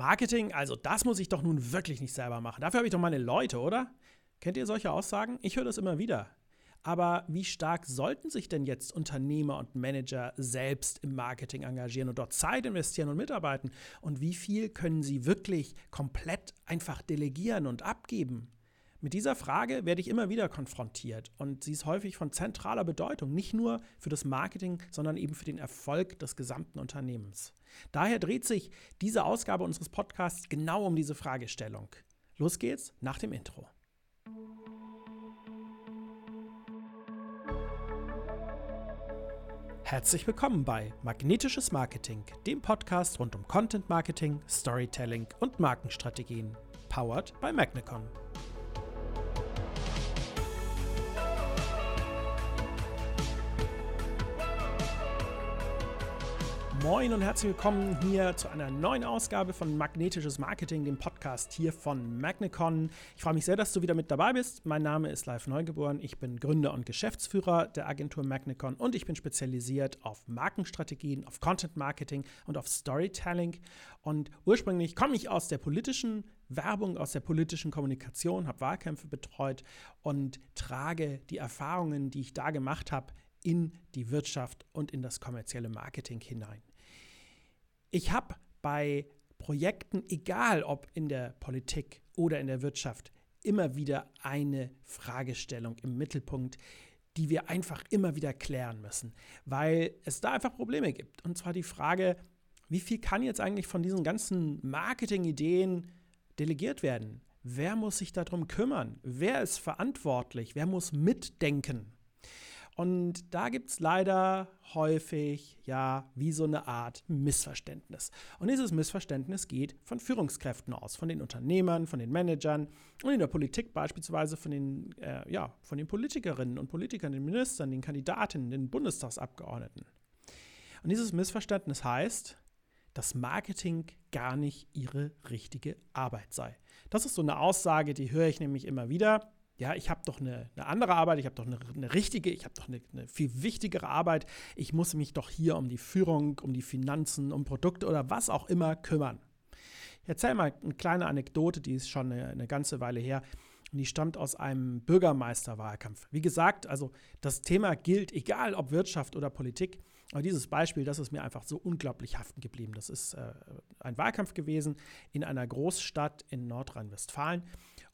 Marketing, also das muss ich doch nun wirklich nicht selber machen. Dafür habe ich doch meine Leute, oder? Kennt ihr solche Aussagen? Ich höre das immer wieder. Aber wie stark sollten sich denn jetzt Unternehmer und Manager selbst im Marketing engagieren und dort Zeit investieren und mitarbeiten? Und wie viel können sie wirklich komplett einfach delegieren und abgeben? Mit dieser Frage werde ich immer wieder konfrontiert und sie ist häufig von zentraler Bedeutung, nicht nur für das Marketing, sondern eben für den Erfolg des gesamten Unternehmens. Daher dreht sich diese Ausgabe unseres Podcasts genau um diese Fragestellung. Los geht's nach dem Intro. Herzlich willkommen bei Magnetisches Marketing, dem Podcast rund um Content Marketing, Storytelling und Markenstrategien, powered by Magnicon. Moin und herzlich willkommen hier zu einer neuen Ausgabe von Magnetisches Marketing, dem Podcast hier von Magnicon. Ich freue mich sehr, dass du wieder mit dabei bist. Mein Name ist Live Neugeboren. Ich bin Gründer und Geschäftsführer der Agentur Magnicon und ich bin spezialisiert auf Markenstrategien, auf Content Marketing und auf Storytelling. Und ursprünglich komme ich aus der politischen Werbung, aus der politischen Kommunikation, habe Wahlkämpfe betreut und trage die Erfahrungen, die ich da gemacht habe, in die Wirtschaft und in das kommerzielle Marketing hinein. Ich habe bei Projekten, egal ob in der Politik oder in der Wirtschaft, immer wieder eine Fragestellung im Mittelpunkt, die wir einfach immer wieder klären müssen, weil es da einfach Probleme gibt. Und zwar die Frage, wie viel kann jetzt eigentlich von diesen ganzen Marketing-Ideen delegiert werden? Wer muss sich darum kümmern? Wer ist verantwortlich? Wer muss mitdenken? Und da gibt es leider häufig, ja, wie so eine Art Missverständnis. Und dieses Missverständnis geht von Führungskräften aus, von den Unternehmern, von den Managern und in der Politik beispielsweise von den, äh, ja, von den Politikerinnen und Politikern, den Ministern, den Kandidatinnen, den Bundestagsabgeordneten. Und dieses Missverständnis heißt, dass Marketing gar nicht ihre richtige Arbeit sei. Das ist so eine Aussage, die höre ich nämlich immer wieder. Ja, ich habe doch eine, eine, andere Arbeit, ich habe doch eine, eine, richtige, ich habe doch eine, eine, viel wichtigere Arbeit. Ich muss mich doch hier um die Führung, um die Finanzen, um Produkte oder was auch immer kümmern. Ich erzähle mal eine kleine Anekdote, die ist schon eine, eine ganze Weile her. Und die stammt aus einem Bürgermeisterwahlkampf. Wie gesagt, also das Thema gilt, egal ob Wirtschaft oder Politik. Aber dieses Beispiel, das ist mir einfach so unglaublich haften geblieben. Das ist äh, ein Wahlkampf gewesen in einer Großstadt in Nordrhein-Westfalen.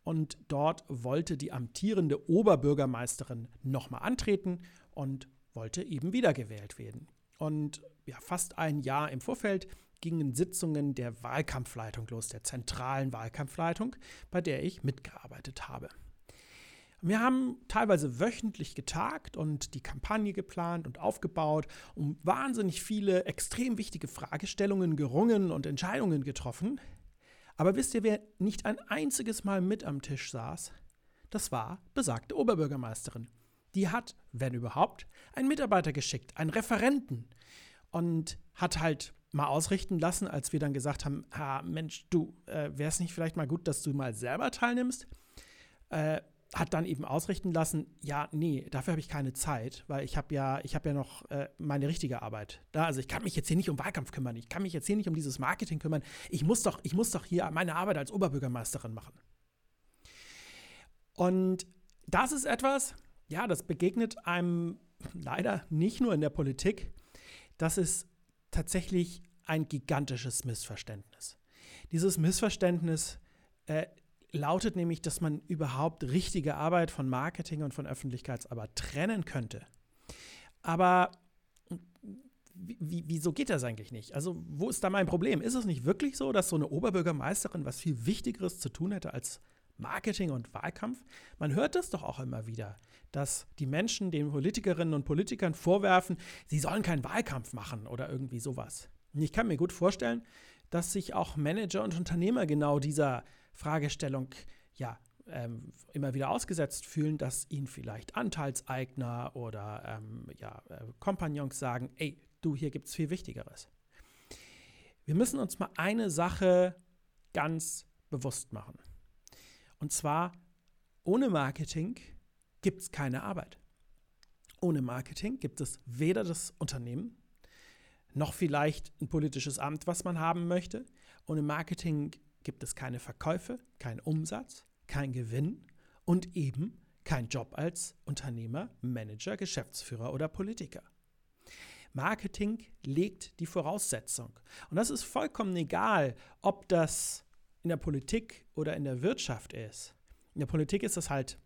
Und dort wollte die amtierende Oberbürgermeisterin nochmal antreten und wollte eben wiedergewählt werden. Und ja, fast ein Jahr im Vorfeld gingen Sitzungen der Wahlkampfleitung los, der zentralen Wahlkampfleitung, bei der ich mitgearbeitet habe. Wir haben teilweise wöchentlich getagt und die Kampagne geplant und aufgebaut, um wahnsinnig viele extrem wichtige Fragestellungen gerungen und Entscheidungen getroffen. Aber wisst ihr, wer nicht ein einziges Mal mit am Tisch saß? Das war besagte Oberbürgermeisterin. Die hat, wenn überhaupt, einen Mitarbeiter geschickt, einen Referenten und hat halt mal ausrichten lassen, als wir dann gesagt haben, ah, Mensch, du, äh, wäre es nicht vielleicht mal gut, dass du mal selber teilnimmst? Äh, hat dann eben ausrichten lassen, ja, nee, dafür habe ich keine Zeit, weil ich habe ja, ich habe ja noch äh, meine richtige Arbeit. Da, also ich kann mich jetzt hier nicht um Wahlkampf kümmern, ich kann mich jetzt hier nicht um dieses Marketing kümmern. Ich muss doch, ich muss doch hier meine Arbeit als Oberbürgermeisterin machen. Und das ist etwas, ja, das begegnet einem leider nicht nur in der Politik. Das ist tatsächlich ein gigantisches Missverständnis. Dieses Missverständnis äh, lautet nämlich, dass man überhaupt richtige Arbeit von Marketing und von Öffentlichkeitsarbeit trennen könnte. Aber wie, wieso geht das eigentlich nicht? Also, wo ist da mein Problem? Ist es nicht wirklich so, dass so eine Oberbürgermeisterin was viel Wichtigeres zu tun hätte als Marketing und Wahlkampf? Man hört das doch auch immer wieder, dass die Menschen den Politikerinnen und Politikern vorwerfen, sie sollen keinen Wahlkampf machen oder irgendwie sowas. Ich kann mir gut vorstellen, dass sich auch Manager und Unternehmer genau dieser Fragestellung ja ähm, immer wieder ausgesetzt fühlen, dass ihnen vielleicht Anteilseigner oder ähm, ja, äh, Kompagnons sagen, ey, du, hier gibt es viel Wichtigeres. Wir müssen uns mal eine Sache ganz bewusst machen. Und zwar, ohne Marketing gibt es keine Arbeit. Ohne Marketing gibt es weder das Unternehmen, noch vielleicht ein politisches Amt, was man haben möchte, Ohne Marketing gibt es keine Verkäufe, keinen Umsatz, kein Gewinn und eben kein Job als Unternehmer, Manager, Geschäftsführer oder Politiker. Marketing legt die Voraussetzung. Und das ist vollkommen egal, ob das in der Politik oder in der Wirtschaft ist. In der Politik ist das halt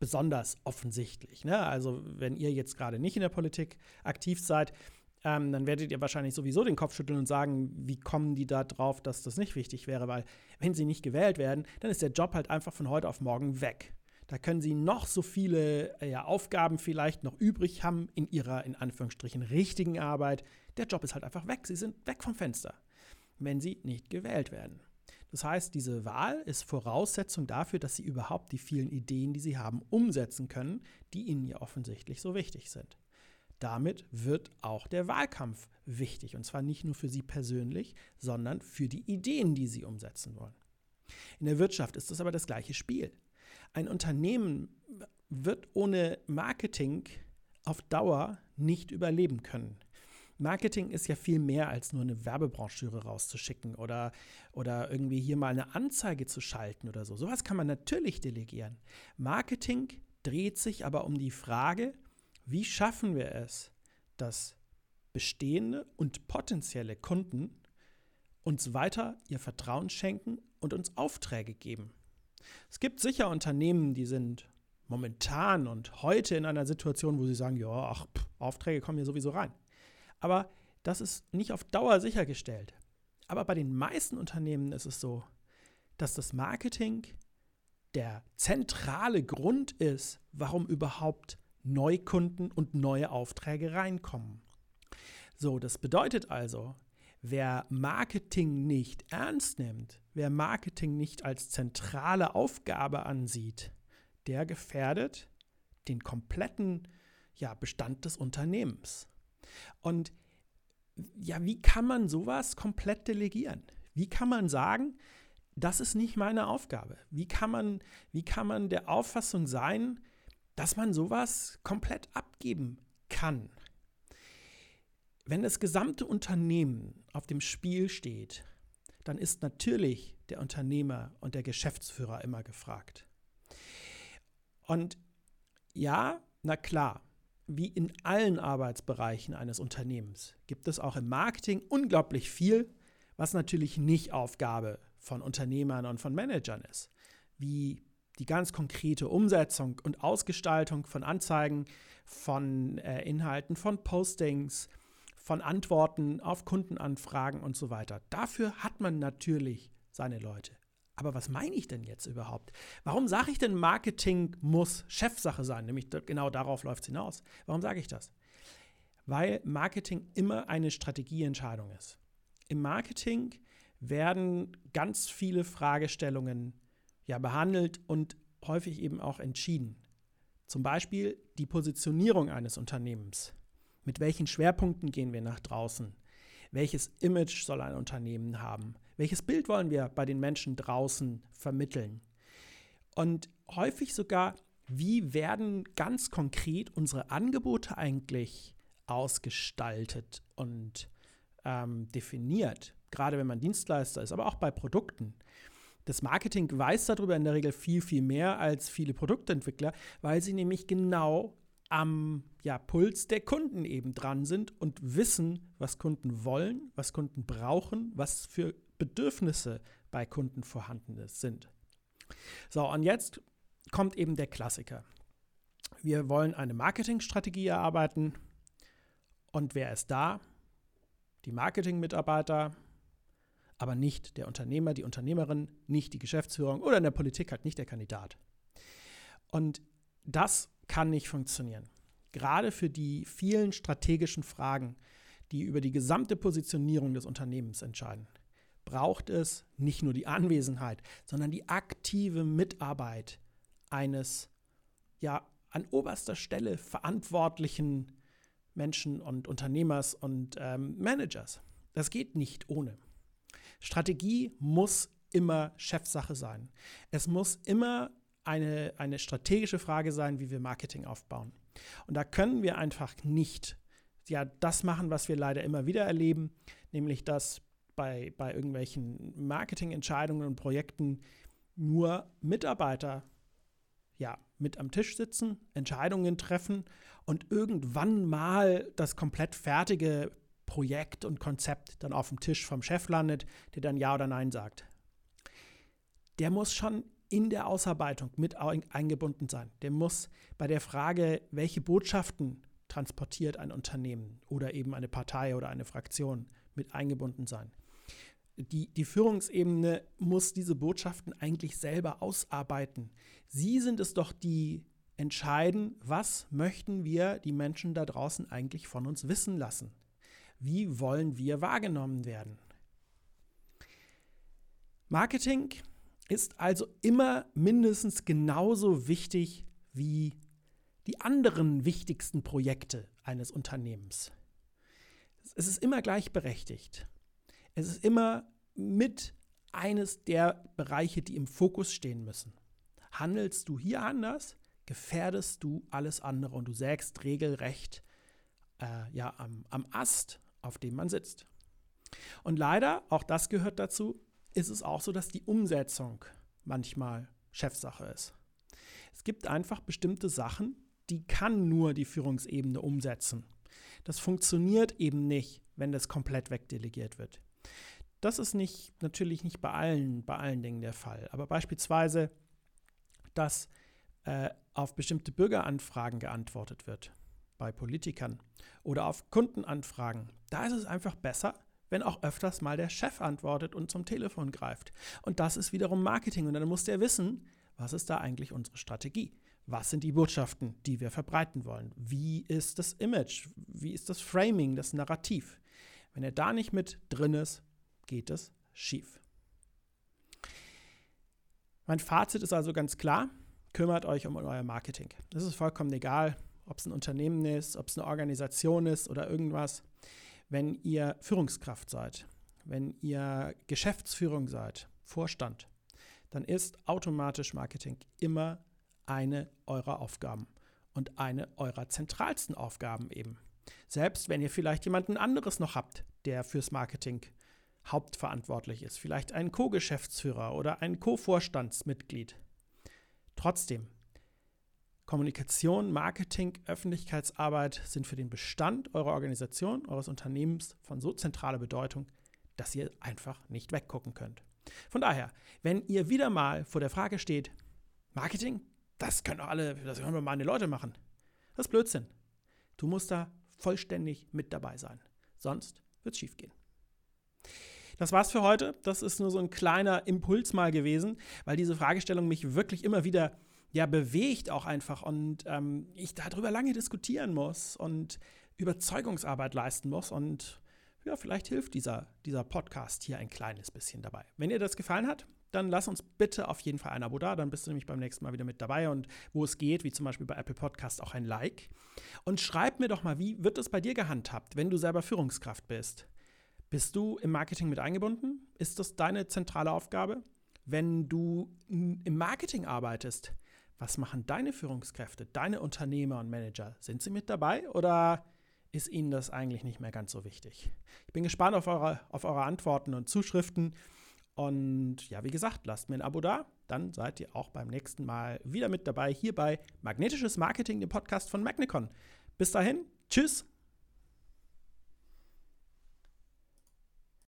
besonders offensichtlich. Ne? Also wenn ihr jetzt gerade nicht in der Politik aktiv seid, ähm, dann werdet ihr wahrscheinlich sowieso den Kopf schütteln und sagen, wie kommen die da drauf, dass das nicht wichtig wäre, weil wenn sie nicht gewählt werden, dann ist der Job halt einfach von heute auf morgen weg. Da können sie noch so viele äh, Aufgaben vielleicht noch übrig haben in ihrer, in Anführungsstrichen, richtigen Arbeit. Der Job ist halt einfach weg. Sie sind weg vom Fenster, wenn sie nicht gewählt werden. Das heißt, diese Wahl ist Voraussetzung dafür, dass sie überhaupt die vielen Ideen, die sie haben, umsetzen können, die ihnen ja offensichtlich so wichtig sind. Damit wird auch der Wahlkampf wichtig. Und zwar nicht nur für Sie persönlich, sondern für die Ideen, die Sie umsetzen wollen. In der Wirtschaft ist das aber das gleiche Spiel. Ein Unternehmen wird ohne Marketing auf Dauer nicht überleben können. Marketing ist ja viel mehr als nur eine Werbebroschüre rauszuschicken oder, oder irgendwie hier mal eine Anzeige zu schalten oder so. Sowas kann man natürlich delegieren. Marketing dreht sich aber um die Frage, wie schaffen wir es, dass bestehende und potenzielle Kunden uns weiter ihr Vertrauen schenken und uns Aufträge geben. Es gibt sicher Unternehmen, die sind momentan und heute in einer Situation, wo sie sagen, ja, ach, pff, Aufträge kommen hier sowieso rein. Aber das ist nicht auf Dauer sichergestellt. Aber bei den meisten Unternehmen ist es so, dass das Marketing der zentrale Grund ist, warum überhaupt Neukunden und neue Aufträge reinkommen. So, das bedeutet also, wer Marketing nicht ernst nimmt, wer Marketing nicht als zentrale Aufgabe ansieht, der gefährdet den kompletten ja, Bestand des Unternehmens. Und ja, wie kann man sowas komplett delegieren? Wie kann man sagen, das ist nicht meine Aufgabe? Wie kann man, wie kann man der Auffassung sein, dass man sowas komplett abgeben kann. Wenn das gesamte Unternehmen auf dem Spiel steht, dann ist natürlich der Unternehmer und der Geschäftsführer immer gefragt. Und ja, na klar, wie in allen Arbeitsbereichen eines Unternehmens gibt es auch im Marketing unglaublich viel, was natürlich nicht Aufgabe von Unternehmern und von Managern ist, wie die ganz konkrete Umsetzung und Ausgestaltung von Anzeigen, von äh, Inhalten, von Postings, von Antworten auf Kundenanfragen und so weiter. Dafür hat man natürlich seine Leute. Aber was meine ich denn jetzt überhaupt? Warum sage ich denn, Marketing muss Chefsache sein? Nämlich genau darauf läuft es hinaus. Warum sage ich das? Weil Marketing immer eine Strategieentscheidung ist. Im Marketing werden ganz viele Fragestellungen ja, behandelt und häufig eben auch entschieden. Zum Beispiel die Positionierung eines Unternehmens. Mit welchen Schwerpunkten gehen wir nach draußen? Welches Image soll ein Unternehmen haben? Welches Bild wollen wir bei den Menschen draußen vermitteln? Und häufig sogar, wie werden ganz konkret unsere Angebote eigentlich ausgestaltet und ähm, definiert? Gerade wenn man Dienstleister ist, aber auch bei Produkten. Das Marketing weiß darüber in der Regel viel, viel mehr als viele Produktentwickler, weil sie nämlich genau am ja, Puls der Kunden eben dran sind und wissen, was Kunden wollen, was Kunden brauchen, was für Bedürfnisse bei Kunden vorhanden sind. So, und jetzt kommt eben der Klassiker. Wir wollen eine Marketingstrategie erarbeiten. Und wer ist da? Die Marketingmitarbeiter, aber nicht der Unternehmer, die Unternehmerin, nicht die Geschäftsführung oder in der Politik halt nicht der Kandidat. Und das kann nicht funktionieren. Gerade für die vielen strategischen Fragen, die über die gesamte Positionierung des Unternehmens entscheiden, braucht es nicht nur die Anwesenheit, sondern die aktive Mitarbeit eines ja an oberster Stelle verantwortlichen Menschen und Unternehmers und ähm, Managers. Das geht nicht ohne. Strategie muss immer Chefsache sein. Es muss immer eine, eine strategische Frage sein, wie wir Marketing aufbauen. Und da können wir einfach nicht ja, das machen, was wir leider immer wieder erleben, nämlich dass bei, bei irgendwelchen Marketingentscheidungen und Projekten nur Mitarbeiter ja, mit am Tisch sitzen, Entscheidungen treffen und irgendwann mal das komplett fertige Projekt und Konzept dann auf dem Tisch vom Chef landet, der dann Ja oder Nein sagt. Der muss schon in der Ausarbeitung mit eingebunden sein. Der muss bei der Frage, welche Botschaften transportiert ein Unternehmen oder eben eine Partei oder eine Fraktion mit eingebunden sein. Die, die Führungsebene muss diese Botschaften eigentlich selber ausarbeiten. Sie sind es doch, die entscheiden, was möchten wir die Menschen da draußen eigentlich von uns wissen lassen. Wie wollen wir wahrgenommen werden? Marketing ist also immer mindestens genauso wichtig wie die anderen wichtigsten Projekte eines Unternehmens. Es ist immer gleichberechtigt. Es ist immer mit eines der Bereiche, die im Fokus stehen müssen. Handelst du hier anders, gefährdest du alles andere und du sägst regelrecht äh, ja, am, am Ast, auf dem man sitzt. Und leider, auch das gehört dazu, ist es auch so, dass die Umsetzung manchmal Chefsache ist. Es gibt einfach bestimmte Sachen, die kann nur die Führungsebene umsetzen. Das funktioniert eben nicht, wenn das komplett wegdelegiert wird. Das ist nicht, natürlich nicht bei allen, bei allen Dingen der Fall. Aber beispielsweise, dass äh, auf bestimmte Bürgeranfragen geantwortet wird bei Politikern oder auf Kundenanfragen, da ist es einfach besser, wenn auch öfters mal der Chef antwortet und zum Telefon greift. Und das ist wiederum Marketing. Und dann muss der wissen, was ist da eigentlich unsere Strategie? Was sind die Botschaften, die wir verbreiten wollen? Wie ist das Image? Wie ist das Framing, das Narrativ? Wenn er da nicht mit drin ist, geht es schief. Mein Fazit ist also ganz klar, kümmert euch um euer Marketing. Das ist vollkommen egal, ob es ein Unternehmen ist, ob es eine Organisation ist oder irgendwas wenn ihr Führungskraft seid, wenn ihr Geschäftsführung seid, Vorstand, dann ist automatisch Marketing immer eine eurer Aufgaben und eine eurer zentralsten Aufgaben eben. Selbst wenn ihr vielleicht jemanden anderes noch habt, der fürs Marketing hauptverantwortlich ist, vielleicht ein Co-Geschäftsführer oder ein Co-Vorstandsmitglied. Trotzdem, Kommunikation, Marketing, Öffentlichkeitsarbeit sind für den Bestand eurer Organisation, eures Unternehmens von so zentraler Bedeutung, dass ihr einfach nicht weggucken könnt. Von daher, wenn ihr wieder mal vor der Frage steht, Marketing, das können doch alle, das können meine Leute machen. Das ist Blödsinn. Du musst da vollständig mit dabei sein. Sonst wird es schief gehen. Das war's für heute. Das ist nur so ein kleiner Impuls mal gewesen, weil diese Fragestellung mich wirklich immer wieder ja bewegt auch einfach und ähm, ich darüber lange diskutieren muss und Überzeugungsarbeit leisten muss und ja, vielleicht hilft dieser, dieser Podcast hier ein kleines bisschen dabei. Wenn dir das gefallen hat, dann lass uns bitte auf jeden Fall ein Abo da, dann bist du nämlich beim nächsten Mal wieder mit dabei und wo es geht, wie zum Beispiel bei Apple Podcast, auch ein Like. Und schreib mir doch mal, wie wird es bei dir gehandhabt, wenn du selber Führungskraft bist? Bist du im Marketing mit eingebunden? Ist das deine zentrale Aufgabe? Wenn du im Marketing arbeitest, was machen deine Führungskräfte, deine Unternehmer und Manager? Sind sie mit dabei oder ist ihnen das eigentlich nicht mehr ganz so wichtig? Ich bin gespannt auf eure, auf eure Antworten und Zuschriften. Und ja, wie gesagt, lasst mir ein Abo da. Dann seid ihr auch beim nächsten Mal wieder mit dabei hier bei Magnetisches Marketing, dem Podcast von Magnicon. Bis dahin, tschüss